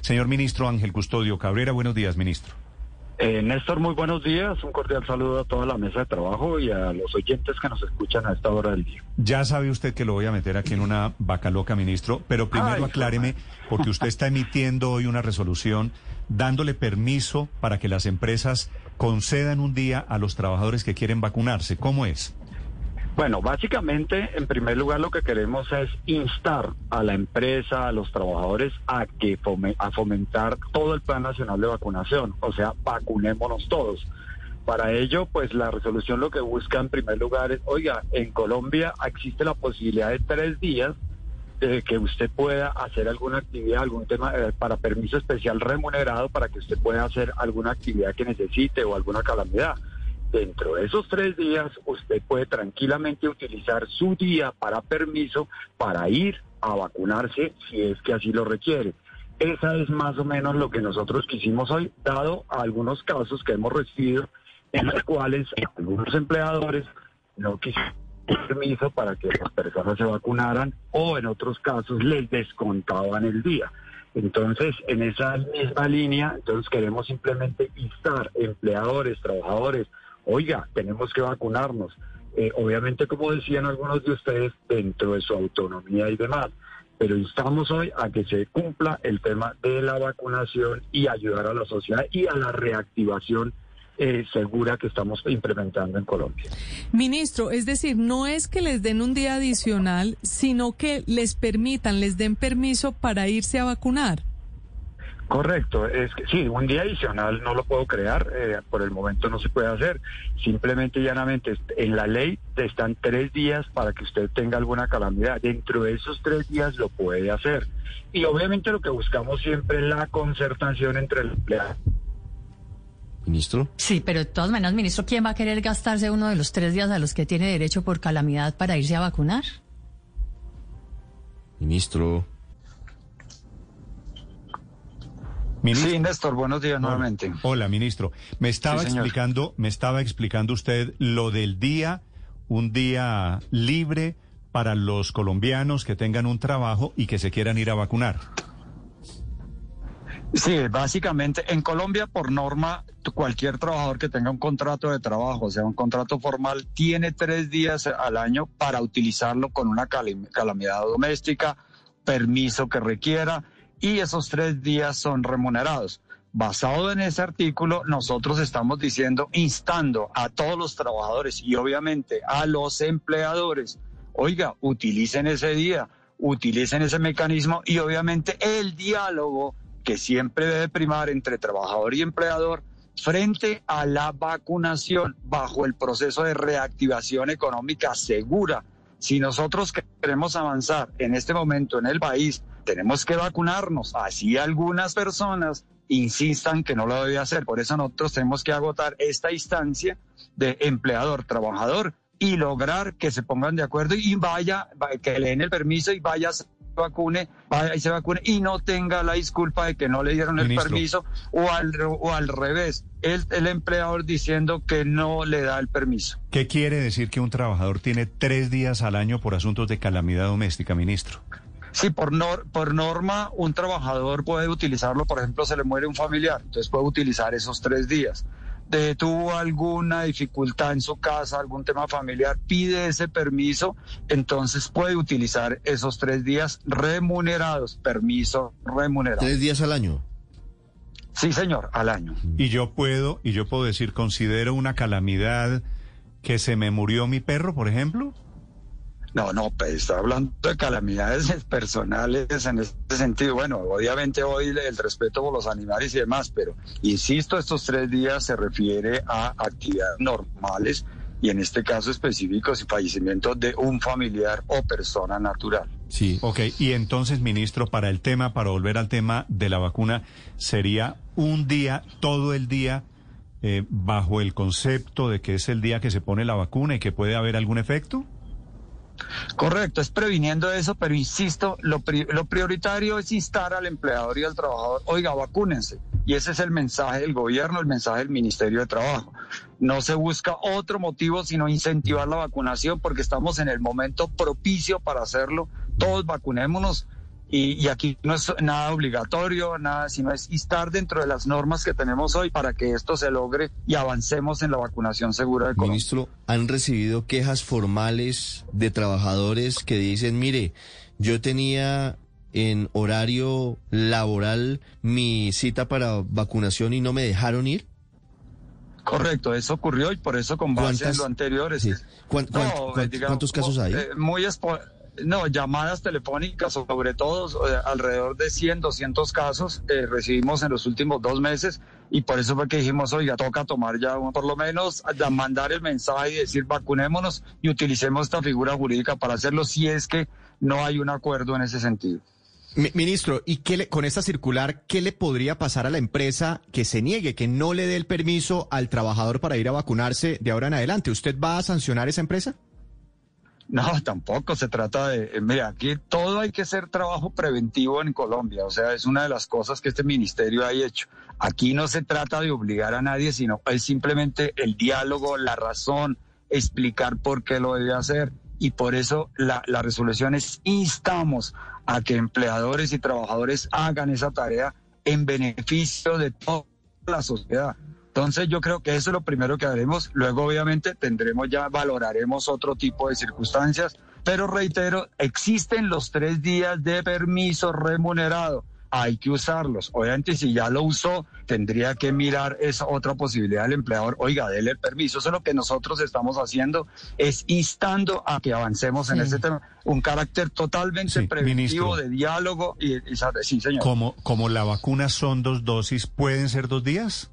Señor ministro Ángel Custodio Cabrera, buenos días, ministro. Eh, Néstor, muy buenos días. Un cordial saludo a toda la mesa de trabajo y a los oyentes que nos escuchan a esta hora del día. Ya sabe usted que lo voy a meter aquí en una vaca loca, ministro, pero primero Ay, acláreme, porque usted está emitiendo hoy una resolución dándole permiso para que las empresas concedan un día a los trabajadores que quieren vacunarse. ¿Cómo es? Bueno, básicamente, en primer lugar, lo que queremos es instar a la empresa, a los trabajadores, a que fome- a fomentar todo el Plan Nacional de Vacunación, o sea, vacunémonos todos. Para ello, pues la resolución lo que busca en primer lugar es, oiga, en Colombia existe la posibilidad de tres días de que usted pueda hacer alguna actividad, algún tema eh, para permiso especial remunerado para que usted pueda hacer alguna actividad que necesite o alguna calamidad. Dentro de esos tres días, usted puede tranquilamente utilizar su día para permiso para ir a vacunarse si es que así lo requiere. Esa es más o menos lo que nosotros quisimos hoy, dado algunos casos que hemos recibido en los cuales algunos empleadores no quisieron permiso para que las personas se vacunaran o en otros casos les descontaban el día. Entonces, en esa misma línea, entonces queremos simplemente instar empleadores, trabajadores, oiga, tenemos que vacunarnos. Eh, obviamente, como decían algunos de ustedes, dentro de su autonomía y demás. Pero instamos hoy a que se cumpla el tema de la vacunación y ayudar a la sociedad y a la reactivación eh, segura que estamos implementando en Colombia. Ministro, es decir, no es que les den un día adicional, sino que les permitan, les den permiso para irse a vacunar. Correcto, es que sí, un día adicional no lo puedo crear, eh, por el momento no se puede hacer. Simplemente y llanamente en la ley están tres días para que usted tenga alguna calamidad. Dentro de esos tres días lo puede hacer. Y obviamente lo que buscamos siempre es la concertación entre el empleado. Ministro. Sí, pero de todas maneras, ministro, ¿quién va a querer gastarse uno de los tres días a los que tiene derecho por calamidad para irse a vacunar? Ministro. Ministro. Sí, Néstor, buenos días nuevamente. Hola, ministro. Me estaba Sí, explicando, me estaba explicando usted lo del día, un día libre para los colombianos que tengan un trabajo y que se quieran ir a vacunar. Sí, básicamente en Colombia por norma cualquier trabajador que tenga un contrato de trabajo, o sea, un contrato formal, tiene tres días al año para utilizarlo con una calam- calamidad doméstica, permiso que requiera y esos tres días son remunerados. Basado en ese artículo, nosotros estamos diciendo, instando a todos los trabajadores y obviamente a los empleadores, oiga, utilicen ese día, utilicen ese mecanismo y obviamente el diálogo que siempre debe primar entre trabajador y empleador frente a la vacunación bajo el proceso de reactivación económica segura. Si nosotros queremos avanzar en este momento en el país, tenemos que vacunarnos. Así algunas personas insistan que no lo debe hacer. Por eso nosotros tenemos que agotar esta instancia de empleador-trabajador y lograr que se pongan de acuerdo y vaya, va- que le den el permiso y vaya se vacune, vaya y se vacune y no tenga la disculpa de que no le dieron el permiso o al, o al revés, el, el empleador diciendo que no le da el permiso. ¿Qué quiere decir que un trabajador tiene tres días al año por asuntos de calamidad doméstica, ministro? Sí, por, nor- por norma, un trabajador puede utilizarlo, por ejemplo, se le muere un familiar, entonces puede utilizar esos tres días. De, tuvo alguna dificultad en su casa, algún tema familiar, pide ese permiso, entonces puede utilizar esos tres días remunerados, permiso remunerado. Tres días al año. Sí, señor, al año. Y yo puedo, y yo puedo decir, considero una calamidad que se me murió mi perro, por ejemplo. No, no, pues está hablando de calamidades personales en este sentido. Bueno, obviamente hoy el respeto por los animales y demás, pero insisto, estos tres días se refiere a actividades normales y en este caso específicos y fallecimiento de un familiar o persona natural. Sí. Ok, y entonces, ministro, para el tema, para volver al tema de la vacuna, sería un día, todo el día, eh, bajo el concepto de que es el día que se pone la vacuna y que puede haber algún efecto. Correcto, es previniendo eso, pero insisto, lo, lo prioritario es instar al empleador y al trabajador, oiga, vacúnense. Y ese es el mensaje del gobierno, el mensaje del Ministerio de Trabajo. No se busca otro motivo sino incentivar la vacunación porque estamos en el momento propicio para hacerlo. Todos vacunémonos Y, y, aquí no es nada obligatorio, nada, sino es estar dentro de las normas que tenemos hoy para que esto se logre y avancemos en la vacunación segura de Colombia. Ministro, ¿han recibido quejas formales de trabajadores que dicen, mire, yo tenía en horario laboral mi cita para vacunación y no me dejaron ir? Correcto, eso ocurrió y por eso con base en lo anterior es sí. que- ¿Cuán- cuán- No, cuán- digamos, ¿Cuántos casos hay? eh, muy no, llamadas telefónicas, sobre todo alrededor de 100, 200 casos eh, recibimos en los últimos dos meses y por eso fue que dijimos, oiga, toca tomar ya por lo menos mandar el mensaje y decir vacunémonos y utilicemos esta figura jurídica para hacerlo si es que no hay un acuerdo en ese sentido. Mi- Ministro, ¿y qué le- con esta circular, qué le podría pasar a la empresa que se niegue, que no le dé el permiso al trabajador para ir a vacunarse de ahora en adelante? ¿Usted va a sancionar esa empresa? No, tampoco se trata de, eh, mira, aquí todo hay que hacer trabajo preventivo en Colombia, o sea, es una de las cosas que este ministerio ha hecho. Aquí no se trata de obligar a nadie, sino es simplemente el diálogo, la razón, explicar por qué lo debe hacer. Y por eso la, la resolución es instamos a que empleadores y trabajadores hagan esa tarea en beneficio de toda la sociedad. Entonces yo creo que eso es lo primero que haremos. Luego obviamente tendremos ya, valoraremos otro tipo de circunstancias. Pero reitero, existen los tres días de permiso remunerado. Hay que usarlos. Obviamente si ya lo usó, tendría que mirar esa otra posibilidad del empleador. Oiga, dele el permiso. Eso es lo que nosotros estamos haciendo, es instando a que avancemos en Sí. este tema. Un carácter totalmente Sí, preventivo ministro. de diálogo. Y, y- sí, señor. Como, como la vacuna son dos dosis, ¿pueden ser dos días?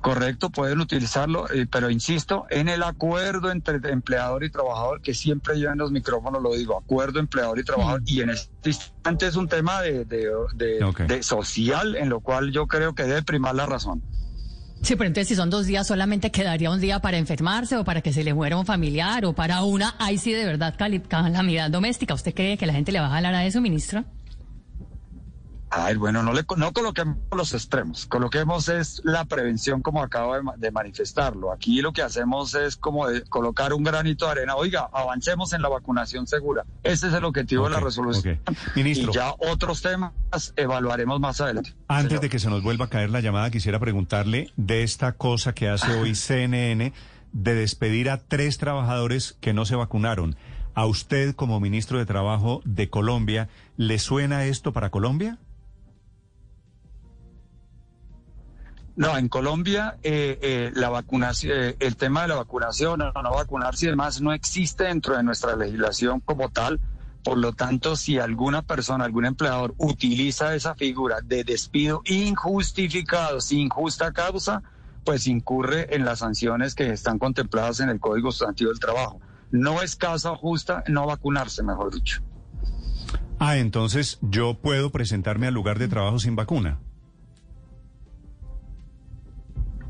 Correcto, pueden utilizarlo, eh, pero insisto, en el acuerdo entre empleador y trabajador, que siempre yo en los micrófonos lo digo, acuerdo empleador y trabajador, y en este instante es un tema de, de- de- Ok. de social, en lo cual yo creo que debe primar la razón. Sí, pero entonces si son dos días, solamente quedaría un día para enfermarse o para que se le muera un familiar o para una, ahí sí de verdad cali- calamidad doméstica. ¿Usted cree que la gente le va a jalar a eso, ministro? Ay, bueno, no, le, no coloquemos los extremos, coloquemos es la prevención como acabo de, ma- de manifestarlo. Aquí lo que hacemos es como de colocar un granito de arena. Oiga, avancemos en la vacunación segura. Ese es el objetivo de la resolución. Ministro. Y ya otros temas evaluaremos más adelante. Antes Señor. de que se nos vuelva a caer la llamada, quisiera preguntarle de esta cosa que hace hoy CNN de despedir a tres trabajadores que no se vacunaron. ¿A usted como ministro de Trabajo de Colombia le suena esto para Colombia? No, en Colombia eh, eh, la vacunación, eh, el tema de la vacunación o no vacunarse y demás no existe dentro de nuestra legislación como tal. Por lo tanto, si alguna persona, algún empleador utiliza esa figura de despido injustificado, sin justa causa, pues incurre en las sanciones que están contempladas en el Código Sustantivo del Trabajo. No es causa justa no vacunarse, mejor dicho. Ah, entonces yo puedo presentarme al lugar de trabajo sin vacuna.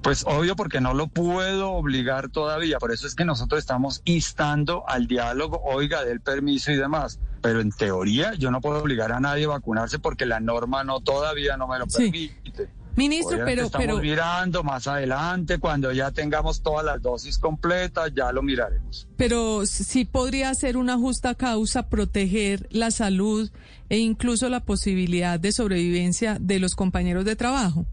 Pues obvio porque no lo puedo obligar todavía, por eso es que nosotros estamos instando al diálogo, oiga, del permiso y demás. Pero en teoría yo no puedo obligar a nadie a vacunarse porque la norma no todavía no me lo Sí. permite. Ministro, Obviamente pero, estamos pero, mirando más adelante, cuando ya tengamos todas las dosis completas, ya lo miraremos. pero sí podría ser una justa causa proteger la salud e incluso la posibilidad de sobrevivencia de los compañeros de trabajo.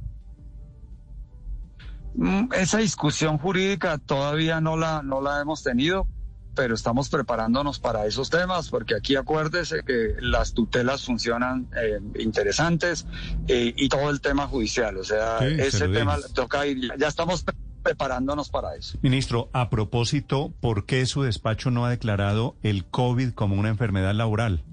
Mm, Esa discusión jurídica todavía no la, no la hemos tenido, pero estamos preparándonos para esos temas, porque aquí acuérdese que las tutelas funcionan eh, interesantes eh, y todo el tema judicial, o sea, Sí, ese tema toca ir, ya estamos pre- preparándonos para eso. Ministro, a propósito, ¿por qué su despacho no ha declarado el COVID como una enfermedad laboral?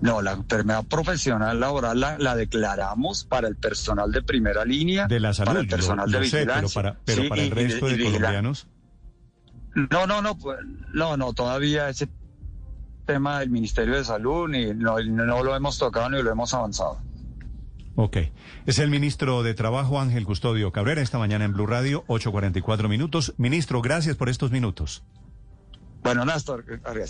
No, la enfermedad profesional laboral la, la declaramos para el personal de primera línea, De la salud, para el lo- personal lo de sé, pero vigilancia. para, pero Sí, para el y- resto y- de y colombianos. No, no, no, pues, no, no, todavía ese tema del Ministerio de Salud ni, no, no lo hemos tocado ni lo hemos avanzado. Ok. Es el ministro de Trabajo, Ángel Custodio Cabrera, esta mañana en Blue Radio, 8.44 minutos. Ministro, gracias por estos minutos. Bueno, Néstor, gracias.